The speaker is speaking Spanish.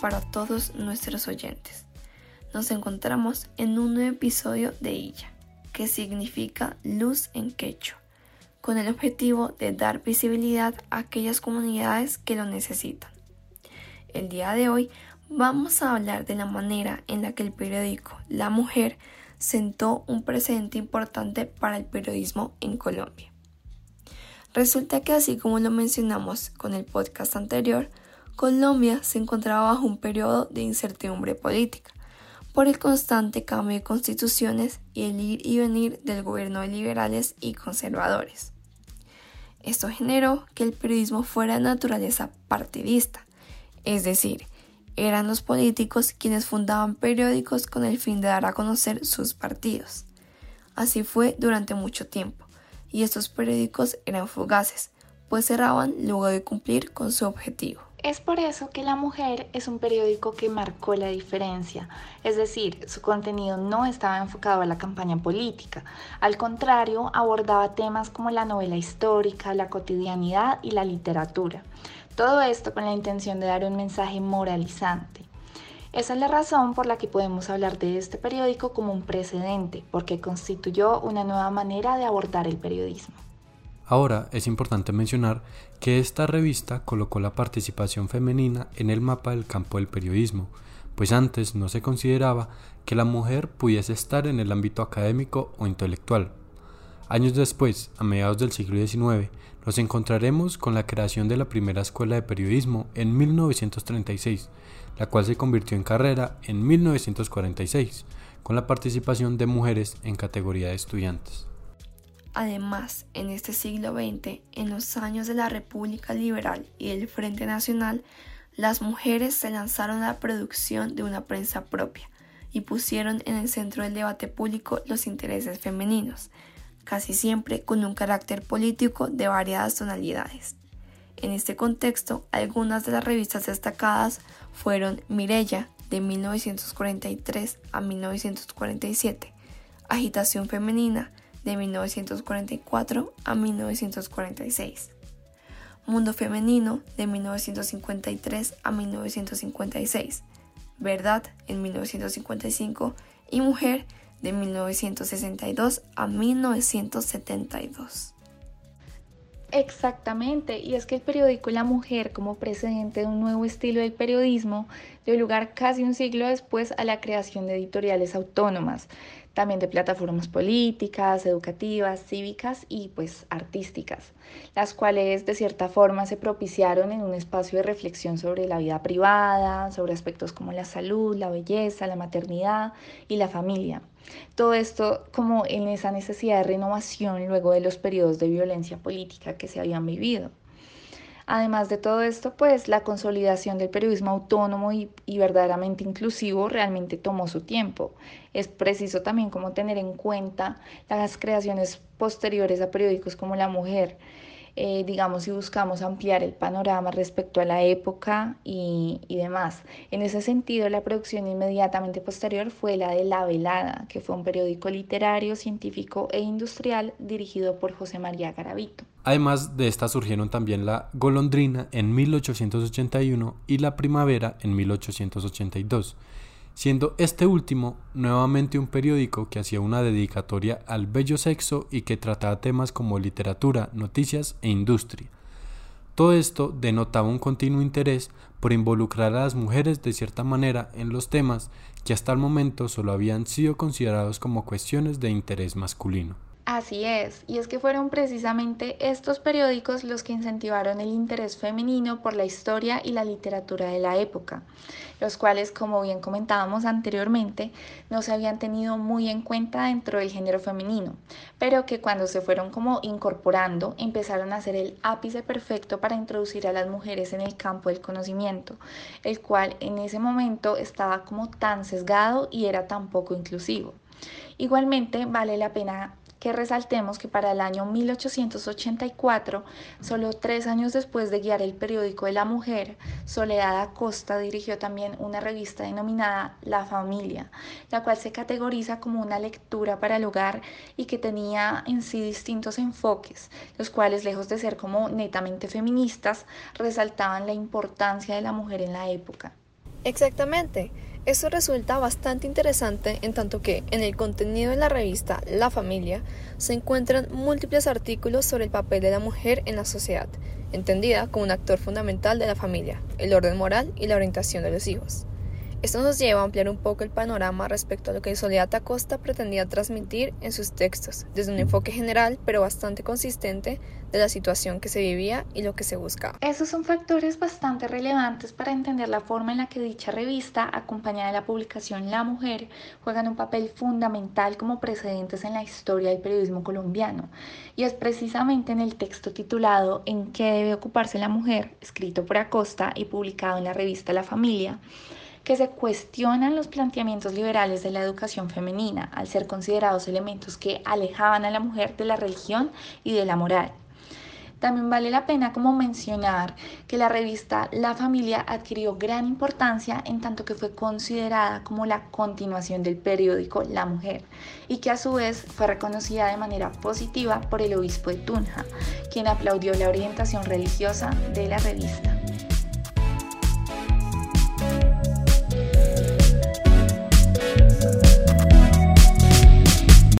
para todos nuestros oyentes. Nos encontramos en un nuevo episodio de Illa, que significa luz en quechua, con el objetivo de dar visibilidad a aquellas comunidades que lo necesitan. El día de hoy vamos a hablar de la manera en la que el periódico La Mujer sentó un precedente importante para el periodismo en Colombia. Resulta que así como lo mencionamos con el podcast anterior, Colombia se encontraba bajo un periodo de incertidumbre política por el constante cambio de constituciones y el ir y venir del gobierno de liberales y conservadores. Esto generó que el periodismo fuera de naturaleza partidista, es decir, eran los políticos quienes fundaban periódicos con el fin de dar a conocer sus partidos. Así fue durante mucho tiempo, y estos periódicos eran fugaces, pues cerraban luego de cumplir con su objetivo. Es por eso que La Mujer es un periódico que marcó la diferencia, es decir, su contenido no estaba enfocado a la campaña política, al contrario, abordaba temas como la novela histórica, la cotidianidad y la literatura. Todo esto con la intención de dar un mensaje moralizante. Esa es la razón por la que podemos hablar de este periódico como un precedente, porque constituyó una nueva manera de abordar el periodismo. Ahora es importante mencionar que esta revista colocó la participación femenina en el mapa del campo del periodismo, pues antes no se consideraba que la mujer pudiese estar en el ámbito académico o intelectual. Años después, a mediados del siglo XIX, nos encontraremos con la creación de la primera escuela de periodismo en 1936, la cual se convirtió en carrera en 1946, con la participación de mujeres en categoría de estudiantes. Además, en este siglo XX, en los años de la República Liberal y del Frente Nacional, las mujeres se lanzaron a la producción de una prensa propia y pusieron en el centro del debate público los intereses femeninos, casi siempre con un carácter político de variadas tonalidades. En este contexto, algunas de las revistas destacadas fueron Mirella, de 1943 a 1947, Agitación Femenina, de 1944 a 1946. Mundo Femenino de 1953 a 1956, Verdad en 1955 y Mujer de 1962 a 1972. Exactamente, y es que el periódico La Mujer, como precedente de un nuevo estilo del periodismo, dio lugar casi un siglo después a la creación de editoriales autónomas, también de plataformas políticas, educativas, cívicas y pues artísticas, las cuales de cierta forma se propiciaron en un espacio de reflexión sobre la vida privada, sobre aspectos como la salud, la belleza, la maternidad y la familia. Todo esto como en esa necesidad de renovación luego de los periodos de violencia política que se habían vivido. Además de todo esto, pues la consolidación del periodismo autónomo y, verdaderamente inclusivo realmente tomó su tiempo. Es preciso también como tener en cuenta las creaciones posteriores a periódicos como La Mujer, eh, digamos, si buscamos ampliar el panorama respecto a la época y, y, demás. En ese sentido, la producción inmediatamente posterior fue la de La Velada, que fue un periódico literario, científico e industrial dirigido por José María Garavito. Además de esta surgieron también la Golondrina en 1881 y la Primavera en 1882 siendo este último nuevamente un periódico que hacía una dedicatoria al bello sexo y que trataba temas como literatura, noticias e industria. Todo esto denotaba un continuo interés por involucrar a las mujeres de cierta manera en los temas que hasta el momento solo habían sido considerados como cuestiones de interés masculino. Así es, y es que fueron precisamente estos periódicos los que incentivaron el interés femenino por la historia y la literatura de la época, los cuales, como bien comentábamos anteriormente, no se habían tenido muy en cuenta dentro del género femenino, pero que cuando se fueron como incorporando empezaron a ser el ápice perfecto para introducir a las mujeres en el campo del conocimiento, el cual en ese momento estaba como tan sesgado y era tan poco inclusivo. Igualmente vale la pena que resaltemos que para el año 1884, solo tres años después de guiar el periódico de la mujer, Soledad Acosta dirigió también una revista denominada La Familia, la cual se categoriza como una lectura para el hogar y que tenía en sí distintos enfoques, los cuales lejos de ser como netamente feministas, resaltaban la importancia de la mujer en la época. Exactamente. Esto resulta bastante interesante en tanto que en el contenido de la revista La Familia se encuentran múltiples artículos sobre el papel de la mujer en la sociedad, entendida como un actor fundamental de la familia, el orden moral y la orientación de los hijos. Esto nos lleva a ampliar un poco el panorama respecto a lo que Soledad Acosta pretendía transmitir en sus textos, desde un enfoque general pero bastante consistente de la situación que se vivía y lo que se buscaba. Esos son factores bastante relevantes para entender la forma en la que dicha revista, acompañada de la publicación La Mujer, juegan un papel fundamental como precedentes en la historia del periodismo colombiano. Y es precisamente en el texto titulado En qué debe ocuparse la mujer, escrito por Acosta y publicado en la revista La Familia, que se cuestionan los planteamientos liberales de la educación femenina al ser considerados elementos que alejaban a la mujer de la religión y de la moral. También vale la pena como mencionar que la revista La Familia adquirió gran importancia en tanto que fue considerada como la continuación del periódico La Mujer y que a su vez fue reconocida de manera positiva por el obispo de Tunja, quien aplaudió la orientación religiosa de la revista.